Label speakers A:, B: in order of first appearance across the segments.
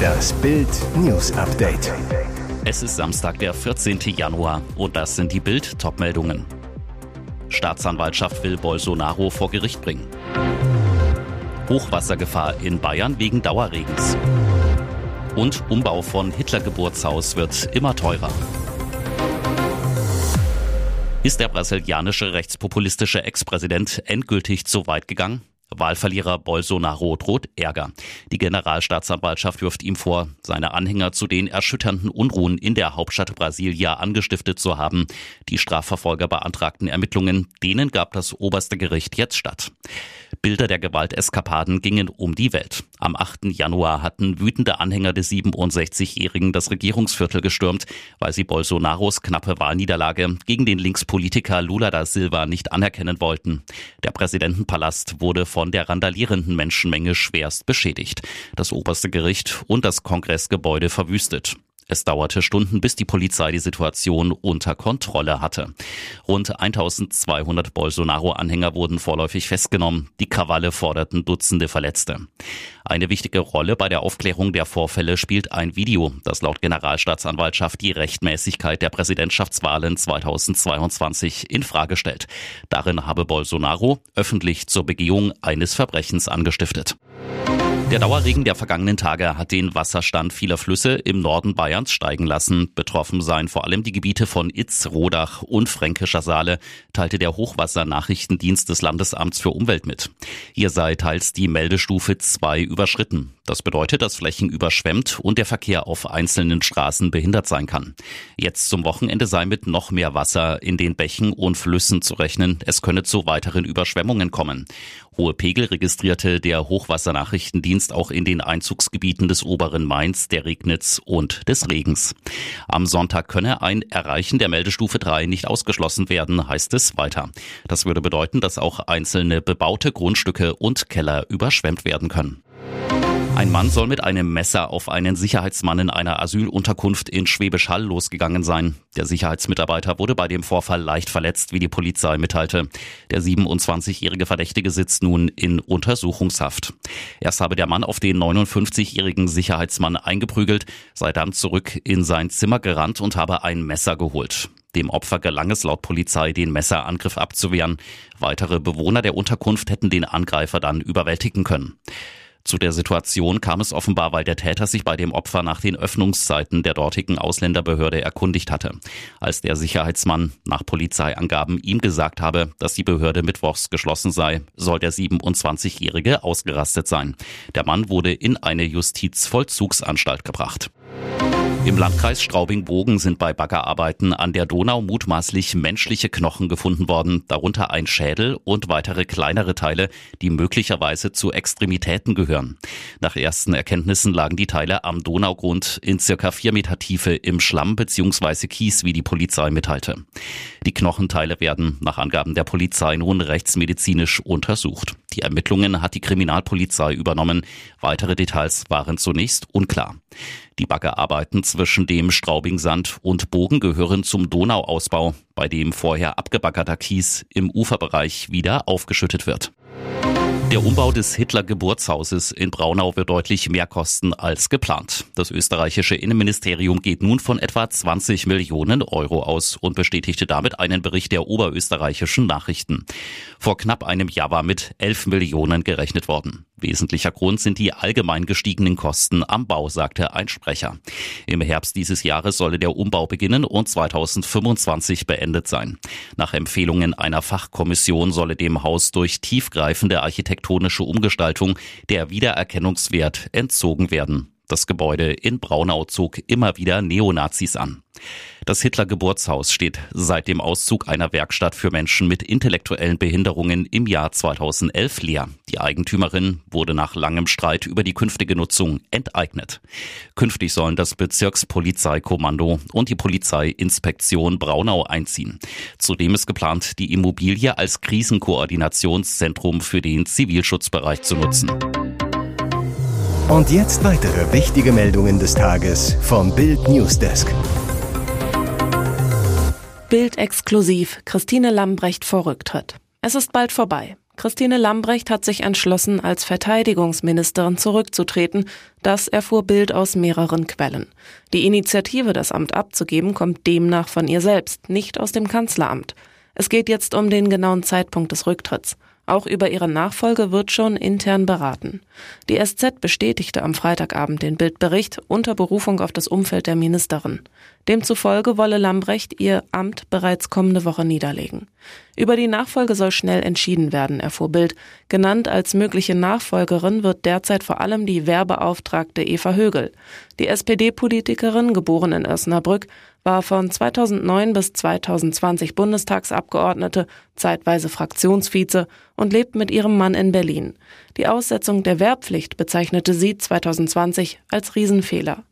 A: Das Bild News Update.
B: Es ist Samstag, der 14. Januar und das sind die Bild Topmeldungen. Staatsanwaltschaft will Bolsonaro vor Gericht bringen. Hochwassergefahr in Bayern wegen Dauerregens. Und Umbau von Hitler-Geburtshaus wird immer teurer. Ist der brasilianische rechtspopulistische Ex-Präsident endgültig zu weit gegangen? Wahlverlierer Bolsonaro droht Ärger. Die Generalstaatsanwaltschaft wirft ihm vor, seine Anhänger zu den erschütternden Unruhen in der Hauptstadt Brasilia angestiftet zu haben. Die Strafverfolger beantragten Ermittlungen, denen gab das oberste Gericht jetzt statt. Bilder der Gewalteskapaden gingen um die Welt. Am 8. Januar hatten wütende Anhänger des 67-Jährigen das Regierungsviertel gestürmt, weil sie Bolsonaros knappe Wahlniederlage gegen den Linkspolitiker Lula da Silva nicht anerkennen wollten. Der Präsidentenpalast wurde von der randalierenden Menschenmenge schwerst beschädigt. Das oberste Gericht und das Kongressgebäude verwüstet. Es dauerte Stunden, bis die Polizei die Situation unter Kontrolle hatte. Rund 1200 Bolsonaro-Anhänger wurden vorläufig festgenommen. Die Krawalle forderten Dutzende Verletzte. Eine wichtige Rolle bei der Aufklärung der Vorfälle spielt ein Video, das laut Generalstaatsanwaltschaft die Rechtmäßigkeit der Präsidentschaftswahlen 2022 in Frage stellt. Darin habe Bolsonaro öffentlich zur Begehung eines Verbrechens angestiftet. Der Dauerregen der vergangenen Tage hat den Wasserstand vieler Flüsse im Norden Bayerns steigen lassen. Betroffen seien vor allem die Gebiete von Itz, Rodach und Fränkischer Saale, teilte der Hochwassernachrichtendienst des Landesamts für Umwelt mit. Hier sei teils die Meldestufe 2 überschritten. Das bedeutet, dass Flächen überschwemmt und der Verkehr auf einzelnen Straßen behindert sein kann. Jetzt zum Wochenende sei mit noch mehr Wasser in den Bächen und Flüssen zu rechnen. Es könne zu weiteren Überschwemmungen kommen. Hohe Pegel registrierte der Hochwassernachrichtendienst auch in den Einzugsgebieten des oberen Mainz, der Regnitz und des Regens. Am Sonntag könne ein Erreichen der Meldestufe 3 nicht ausgeschlossen werden, heißt es weiter. Das würde bedeuten, dass auch einzelne bebaute Grundstücke und Keller überschwemmt werden können. Ein Mann soll mit einem Messer auf einen Sicherheitsmann in einer Asylunterkunft in Schwäbisch Hall losgegangen sein. Der Sicherheitsmitarbeiter wurde bei dem Vorfall leicht verletzt, wie die Polizei mitteilte. Der 27-jährige Verdächtige sitzt nun in Untersuchungshaft. Erst habe der Mann auf den 59-jährigen Sicherheitsmann eingeprügelt, sei dann zurück in sein Zimmer gerannt und habe ein Messer geholt. Dem Opfer gelang es laut Polizei, den Messerangriff abzuwehren. Weitere Bewohner der Unterkunft hätten den Angreifer dann überwältigen können. Zu der Situation kam es offenbar, weil der Täter sich bei dem Opfer nach den Öffnungszeiten der dortigen Ausländerbehörde erkundigt hatte. Als der Sicherheitsmann nach Polizeiangaben ihm gesagt habe, dass die Behörde mittwochs geschlossen sei, soll der 27-Jährige ausgerastet sein. Der Mann wurde in eine Justizvollzugsanstalt gebracht. Im Landkreis Straubing-Bogen sind bei Baggerarbeiten an der Donau mutmaßlich menschliche Knochen gefunden worden, darunter ein Schädel und weitere kleinere Teile, die möglicherweise zu Extremitäten gehören. Nach ersten Erkenntnissen lagen die Teile am Donaugrund in circa vier Meter Tiefe im Schlamm bzw. Kies, wie die Polizei mitteilte. Die Knochenteile werden nach Angaben der Polizei nun rechtsmedizinisch untersucht. Die Ermittlungen hat die Kriminalpolizei übernommen. Weitere Details waren zunächst unklar. Die Baggerarbeiten zwischen dem Straubingsand und Bogen gehören zum Donauausbau, bei dem vorher abgebaggerter Kies im Uferbereich wieder aufgeschüttet wird. Der Umbau des Hitler-Geburtshauses in Braunau wird deutlich mehr kosten als geplant. Das österreichische Innenministerium geht nun von etwa 20 Millionen Euro aus und bestätigte damit einen Bericht der oberösterreichischen Nachrichten. Vor knapp einem Jahr war mit 11 Millionen gerechnet worden. Wesentlicher Grund sind die allgemein gestiegenen Kosten am Bau, sagte ein Sprecher. Im Herbst dieses Jahres solle der Umbau beginnen und 2025 beendet sein. Nach Empfehlungen einer Fachkommission solle dem Haus durch tiefgreifende architektonische Umgestaltung der Wiedererkennungswert entzogen werden. Das Gebäude in Braunau zog immer wieder Neonazis an. Das Hitler-Geburtshaus steht seit dem Auszug einer Werkstatt für Menschen mit intellektuellen Behinderungen im Jahr 2011 leer. Die Eigentümerin wurde nach langem Streit über die künftige Nutzung enteignet. Künftig sollen das Bezirkspolizeikommando und die Polizeiinspektion Braunau einziehen. Zudem ist geplant, die Immobilie als Krisenkoordinationszentrum für den Zivilschutzbereich zu nutzen.
A: Und jetzt weitere wichtige Meldungen des Tages vom Bild Newsdesk.
C: Bild exklusiv. Christine Lambrecht vor Rücktritt. Es ist bald vorbei. Christine Lambrecht hat sich entschlossen, als Verteidigungsministerin zurückzutreten. Das erfuhr Bild aus mehreren Quellen. Die Initiative, das Amt abzugeben, kommt demnach von ihr selbst, nicht aus dem Kanzleramt. Es geht jetzt um den genauen Zeitpunkt des Rücktritts. Auch über ihre Nachfolge wird schon intern beraten. Die SZ bestätigte am Freitagabend den Bildbericht unter Berufung auf das Umfeld der Ministerin. Demzufolge wolle Lambrecht ihr Amt bereits kommende Woche niederlegen. Über die Nachfolge soll schnell entschieden werden, erfuhr Bild. Genannt als mögliche Nachfolgerin wird derzeit vor allem die Werbeauftragte Eva Högel. Die SPD-Politikerin, geboren in Osnabrück, war von 2009 bis 2020 Bundestagsabgeordnete, zeitweise Fraktionsvize und lebt mit ihrem Mann in Berlin. Die Aussetzung der Wehrpflicht bezeichnete sie 2020 als Riesenfehler.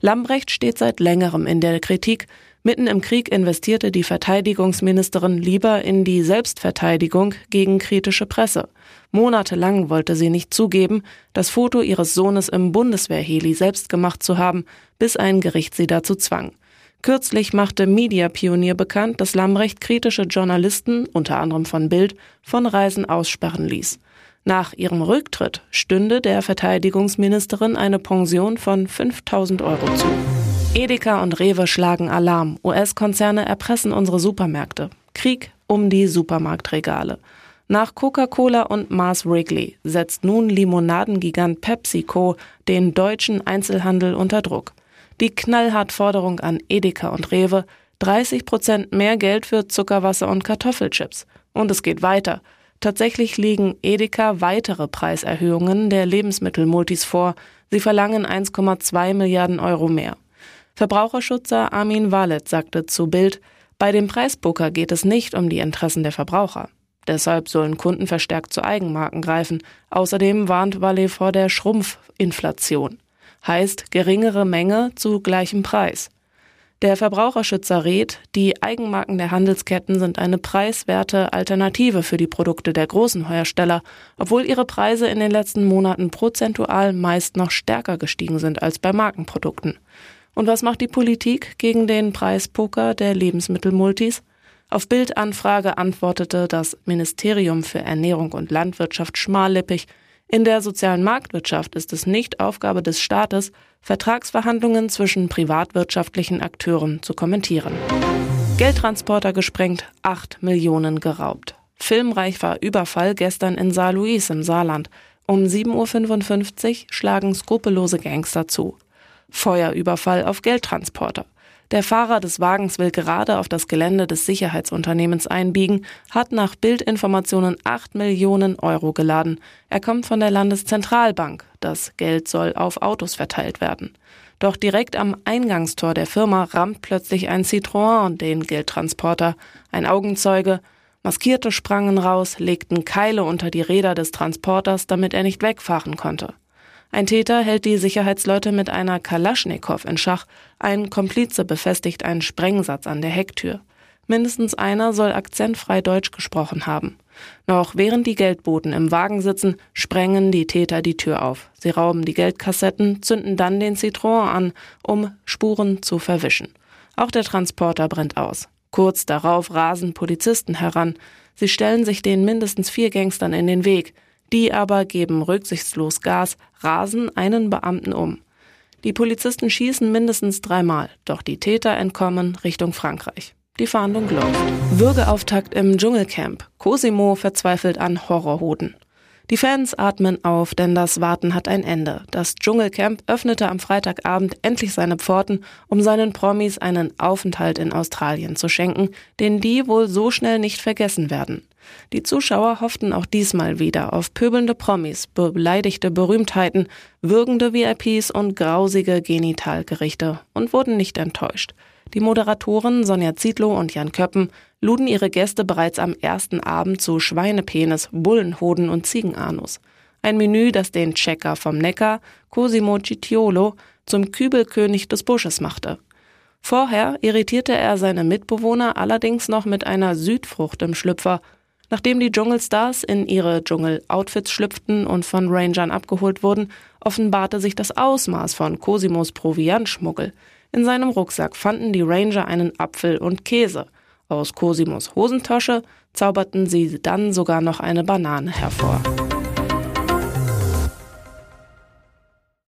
C: Lambrecht steht seit längerem in der Kritik. Mitten im Krieg investierte die Verteidigungsministerin lieber in die Selbstverteidigung gegen kritische Presse. Monatelang wollte sie nicht zugeben, das Foto ihres Sohnes im Bundeswehrheli selbst gemacht zu haben, bis ein Gericht sie dazu zwang. Kürzlich machte Media Pionier bekannt, dass Lambrecht kritische Journalisten, unter anderem von Bild, von Reisen aussperren ließ. Nach ihrem Rücktritt stünde der Verteidigungsministerin eine Pension von 5000 Euro zu. Edeka und Rewe schlagen Alarm. US-Konzerne erpressen unsere Supermärkte. Krieg um die Supermarktregale. Nach Coca-Cola und Mars Wrigley setzt nun Limonadengigant PepsiCo den deutschen Einzelhandel unter Druck. Die Knallhart-Forderung an Edeka und Rewe, 30 Prozent mehr Geld für Zuckerwasser und Kartoffelchips. Und es geht weiter. Tatsächlich liegen Edeka weitere Preiserhöhungen der Lebensmittelmultis vor. Sie verlangen 1,2 Milliarden Euro mehr. Verbraucherschützer Armin Wallet sagte zu Bild, bei dem Preispoker geht es nicht um die Interessen der Verbraucher. Deshalb sollen Kunden verstärkt zu Eigenmarken greifen. Außerdem warnt Wallet vor der Schrumpfinflation heißt geringere Menge zu gleichem Preis. Der Verbraucherschützer rät, die Eigenmarken der Handelsketten sind eine preiswerte Alternative für die Produkte der großen Hersteller, obwohl ihre Preise in den letzten Monaten prozentual meist noch stärker gestiegen sind als bei Markenprodukten. Und was macht die Politik gegen den Preispoker der Lebensmittelmultis? Auf Bildanfrage antwortete das Ministerium für Ernährung und Landwirtschaft schmallippig, in der sozialen Marktwirtschaft ist es nicht Aufgabe des Staates, Vertragsverhandlungen zwischen privatwirtschaftlichen Akteuren zu kommentieren. Geldtransporter gesprengt, 8 Millionen geraubt. Filmreich war Überfall gestern in Saarlouis im Saarland. Um 7.55 Uhr schlagen skrupellose Gangster zu. Feuerüberfall auf Geldtransporter. Der Fahrer des Wagens will gerade auf das Gelände des Sicherheitsunternehmens einbiegen, hat nach Bildinformationen 8 Millionen Euro geladen. Er kommt von der Landeszentralbank. Das Geld soll auf Autos verteilt werden. Doch direkt am Eingangstor der Firma rammt plötzlich ein Citroën den Geldtransporter. Ein Augenzeuge. Maskierte sprangen raus, legten Keile unter die Räder des Transporters, damit er nicht wegfahren konnte. Ein Täter hält die Sicherheitsleute mit einer Kalaschnikow in Schach, ein Komplize befestigt einen Sprengsatz an der Hecktür. Mindestens einer soll akzentfrei Deutsch gesprochen haben. Noch während die Geldboten im Wagen sitzen, sprengen die Täter die Tür auf. Sie rauben die Geldkassetten, zünden dann den Citroën an, um Spuren zu verwischen. Auch der Transporter brennt aus. Kurz darauf rasen Polizisten heran. Sie stellen sich den mindestens vier Gangstern in den Weg. Die aber geben rücksichtslos Gas, rasen einen Beamten um. Die Polizisten schießen mindestens dreimal, doch die Täter entkommen Richtung Frankreich. Die Fahndung läuft. Würgeauftakt im Dschungelcamp. Cosimo verzweifelt an Horrorhoden. Die Fans atmen auf, denn das Warten hat ein Ende. Das Dschungelcamp öffnete am Freitagabend endlich seine Pforten, um seinen Promis einen Aufenthalt in Australien zu schenken, den die wohl so schnell nicht vergessen werden. Die Zuschauer hofften auch diesmal wieder auf pöbelnde Promis, beleidigte Berühmtheiten, würgende VIPs und grausige Genitalgerichte und wurden nicht enttäuscht. Die Moderatoren Sonja Zietlow und Jan Köppen luden ihre Gäste bereits am ersten Abend zu Schweinepenis, Bullenhoden und Ziegenanus. Ein Menü, das den Checker vom Neckar, Cosimo Cicciolo, zum Kübelkönig des Busches machte. Vorher irritierte er seine Mitbewohner allerdings noch mit einer Südfrucht im Schlüpfer Nachdem die Dschungelstars in ihre Dschungel-Outfits schlüpften und von Rangern abgeholt wurden, offenbarte sich das Ausmaß von Cosimos Proviantschmuggel. In seinem Rucksack fanden die Ranger einen Apfel und Käse. Aus Cosimos Hosentasche zauberten sie dann sogar noch eine Banane hervor.